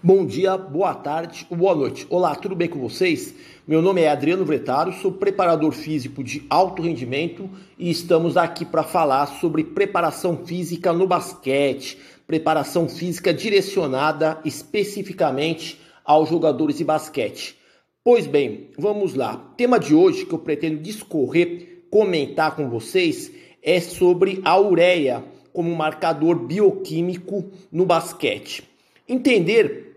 Bom dia, boa tarde boa noite. Olá, tudo bem com vocês? Meu nome é Adriano Vretaro, sou preparador físico de alto rendimento e estamos aqui para falar sobre preparação física no basquete, preparação física direcionada especificamente aos jogadores de basquete. Pois bem, vamos lá. O tema de hoje que eu pretendo discorrer, comentar com vocês é sobre a ureia como marcador bioquímico no basquete. Entender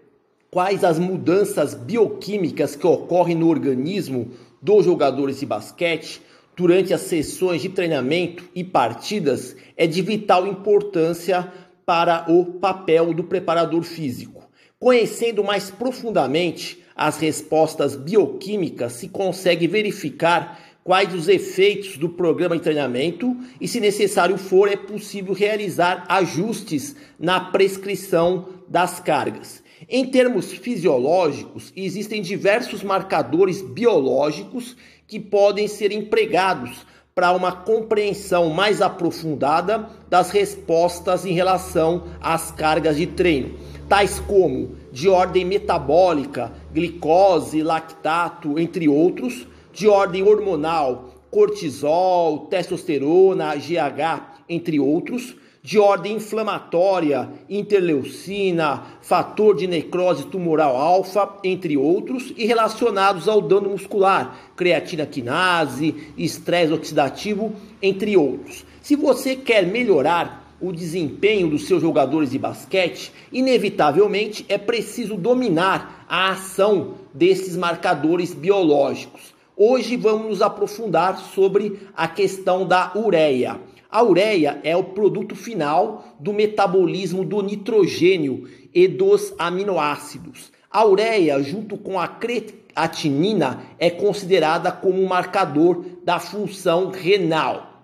quais as mudanças bioquímicas que ocorrem no organismo dos jogadores de basquete durante as sessões de treinamento e partidas é de vital importância para o papel do preparador físico. Conhecendo mais profundamente as respostas bioquímicas, se consegue verificar quais os efeitos do programa de treinamento e, se necessário for, é possível realizar ajustes na prescrição das cargas. Em termos fisiológicos, existem diversos marcadores biológicos que podem ser empregados para uma compreensão mais aprofundada das respostas em relação às cargas de treino, tais como de ordem metabólica, glicose, lactato, entre outros, de ordem hormonal, cortisol, testosterona, GH, entre outros, de ordem inflamatória, interleucina, fator de necrose tumoral alfa, entre outros, e relacionados ao dano muscular, creatina quinase, estresse oxidativo, entre outros. Se você quer melhorar o desempenho dos seus jogadores de basquete, inevitavelmente é preciso dominar a ação desses marcadores biológicos. Hoje vamos nos aprofundar sobre a questão da ureia. A ureia é o produto final do metabolismo do nitrogênio e dos aminoácidos. A ureia, junto com a creatinina, é considerada como um marcador da função renal.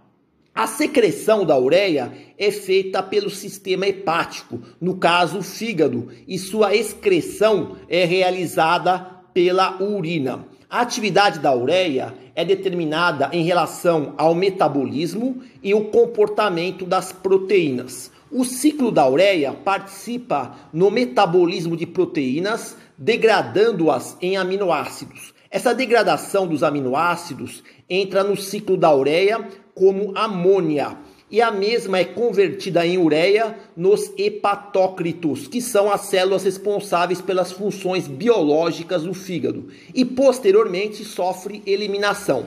A secreção da ureia é feita pelo sistema hepático, no caso o fígado, e sua excreção é realizada pela urina. A atividade da ureia é determinada em relação ao metabolismo e o comportamento das proteínas. O ciclo da ureia participa no metabolismo de proteínas, degradando-as em aminoácidos. Essa degradação dos aminoácidos entra no ciclo da ureia como amônia e a mesma é convertida em ureia nos hepatócritos, que são as células responsáveis pelas funções biológicas do fígado, e posteriormente sofre eliminação.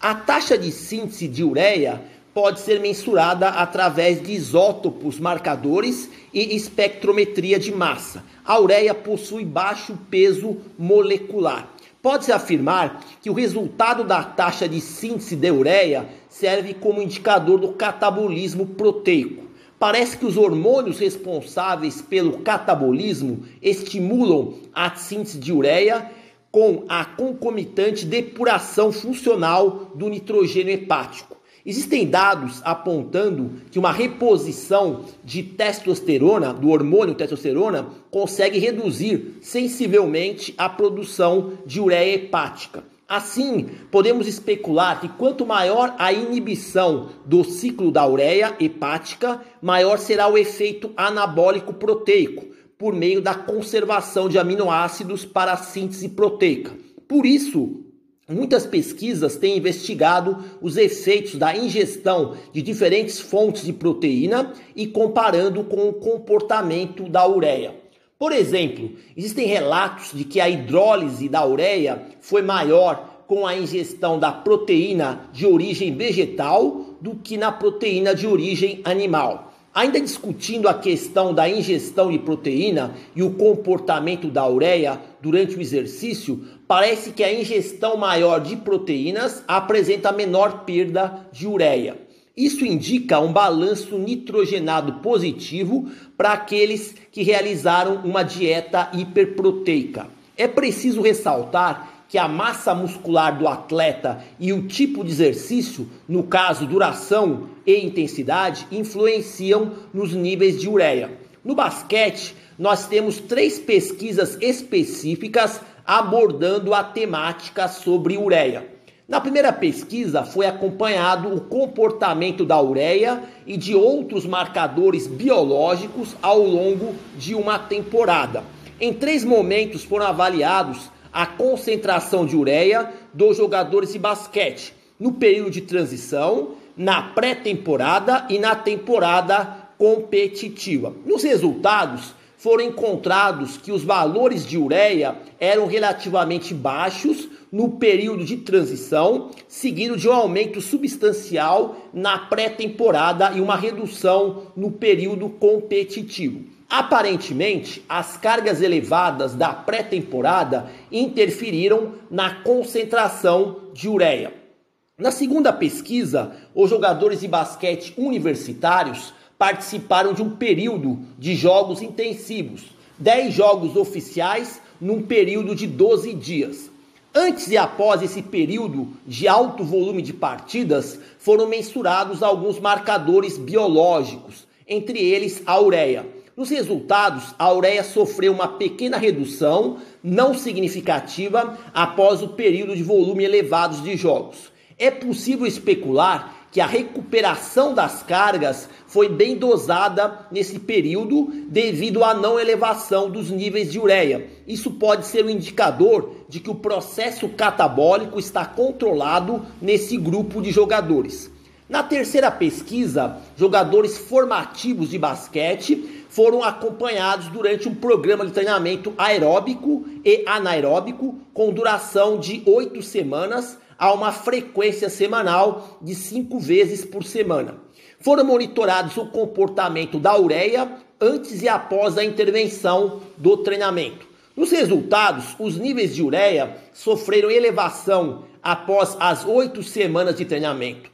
A taxa de síntese de ureia pode ser mensurada através de isótopos marcadores e espectrometria de massa. A ureia possui baixo peso molecular. Pode-se afirmar que o resultado da taxa de síntese de ureia serve como indicador do catabolismo proteico. Parece que os hormônios responsáveis pelo catabolismo estimulam a síntese de ureia com a concomitante depuração funcional do nitrogênio hepático. Existem dados apontando que uma reposição de testosterona, do hormônio testosterona, consegue reduzir sensivelmente a produção de ureia hepática. Assim, podemos especular que quanto maior a inibição do ciclo da ureia hepática, maior será o efeito anabólico proteico, por meio da conservação de aminoácidos para a síntese proteica. Por isso, Muitas pesquisas têm investigado os efeitos da ingestão de diferentes fontes de proteína e comparando com o comportamento da ureia. Por exemplo, existem relatos de que a hidrólise da ureia foi maior com a ingestão da proteína de origem vegetal do que na proteína de origem animal. Ainda discutindo a questão da ingestão de proteína e o comportamento da ureia durante o exercício, parece que a ingestão maior de proteínas apresenta menor perda de ureia. Isso indica um balanço nitrogenado positivo para aqueles que realizaram uma dieta hiperproteica. É preciso ressaltar que a massa muscular do atleta e o tipo de exercício, no caso duração e intensidade, influenciam nos níveis de ureia. No basquete, nós temos três pesquisas específicas abordando a temática sobre ureia. Na primeira pesquisa foi acompanhado o comportamento da ureia e de outros marcadores biológicos ao longo de uma temporada. Em três momentos foram avaliados a concentração de ureia dos jogadores de basquete no período de transição, na pré-temporada e na temporada competitiva. Nos resultados, foram encontrados que os valores de ureia eram relativamente baixos no período de transição, seguido de um aumento substancial na pré-temporada e uma redução no período competitivo. Aparentemente, as cargas elevadas da pré-temporada interferiram na concentração de ureia. Na segunda pesquisa, os jogadores de basquete universitários participaram de um período de jogos intensivos, 10 jogos oficiais num período de 12 dias. Antes e após esse período de alto volume de partidas, foram mensurados alguns marcadores biológicos, entre eles a ureia. Nos resultados, a ureia sofreu uma pequena redução, não significativa, após o período de volume elevados de jogos. É possível especular que a recuperação das cargas foi bem dosada nesse período devido à não elevação dos níveis de ureia. Isso pode ser um indicador de que o processo catabólico está controlado nesse grupo de jogadores. Na terceira pesquisa, jogadores formativos de basquete foram acompanhados durante um programa de treinamento aeróbico e anaeróbico com duração de oito semanas a uma frequência semanal de cinco vezes por semana. Foram monitorados o comportamento da ureia antes e após a intervenção do treinamento. Nos resultados, os níveis de ureia sofreram elevação após as oito semanas de treinamento.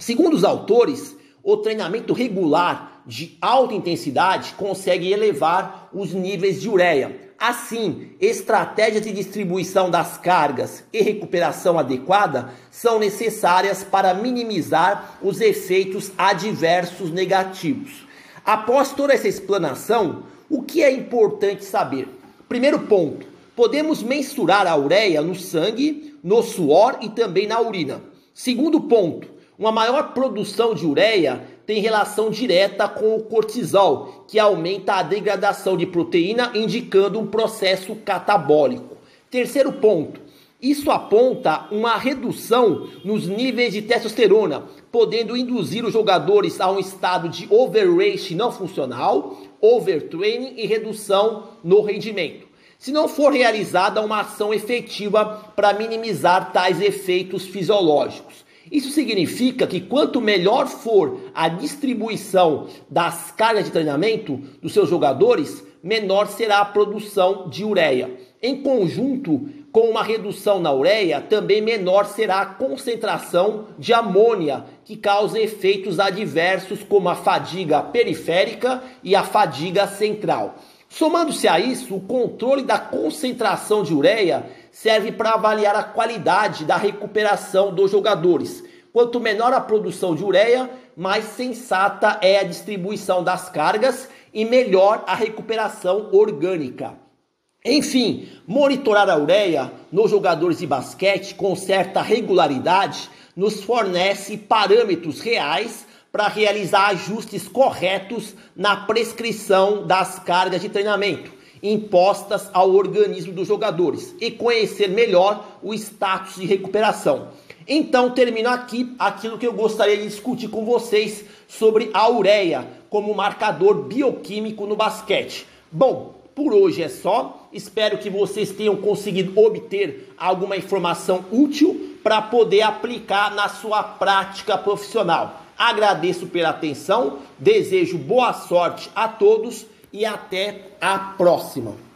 Segundo os autores, o treinamento regular de alta intensidade consegue elevar os níveis de ureia, Assim, estratégias de distribuição das cargas e recuperação adequada são necessárias para minimizar os efeitos adversos negativos. Após toda essa explanação, o que é importante saber? Primeiro ponto: podemos mensurar a ureia no sangue, no suor e também na urina. Segundo ponto: uma maior produção de ureia tem relação direta com o cortisol, que aumenta a degradação de proteína, indicando um processo catabólico. Terceiro ponto: isso aponta uma redução nos níveis de testosterona, podendo induzir os jogadores a um estado de overreach não funcional, overtraining e redução no rendimento. Se não for realizada uma ação efetiva para minimizar tais efeitos fisiológicos. Isso significa que quanto melhor for a distribuição das cargas de treinamento dos seus jogadores, menor será a produção de ureia. Em conjunto com uma redução na ureia, também menor será a concentração de amônia, que causa efeitos adversos como a fadiga periférica e a fadiga central. Somando-se a isso, o controle da concentração de ureia serve para avaliar a qualidade da recuperação dos jogadores. Quanto menor a produção de ureia, mais sensata é a distribuição das cargas e melhor a recuperação orgânica. Enfim, monitorar a ureia nos jogadores de basquete com certa regularidade nos fornece parâmetros reais para realizar ajustes corretos na prescrição das cargas de treinamento impostas ao organismo dos jogadores e conhecer melhor o status de recuperação. Então, termino aqui aquilo que eu gostaria de discutir com vocês sobre a ureia como marcador bioquímico no basquete. Bom, por hoje é só. Espero que vocês tenham conseguido obter alguma informação útil para poder aplicar na sua prática profissional. Agradeço pela atenção, desejo boa sorte a todos e até a próxima.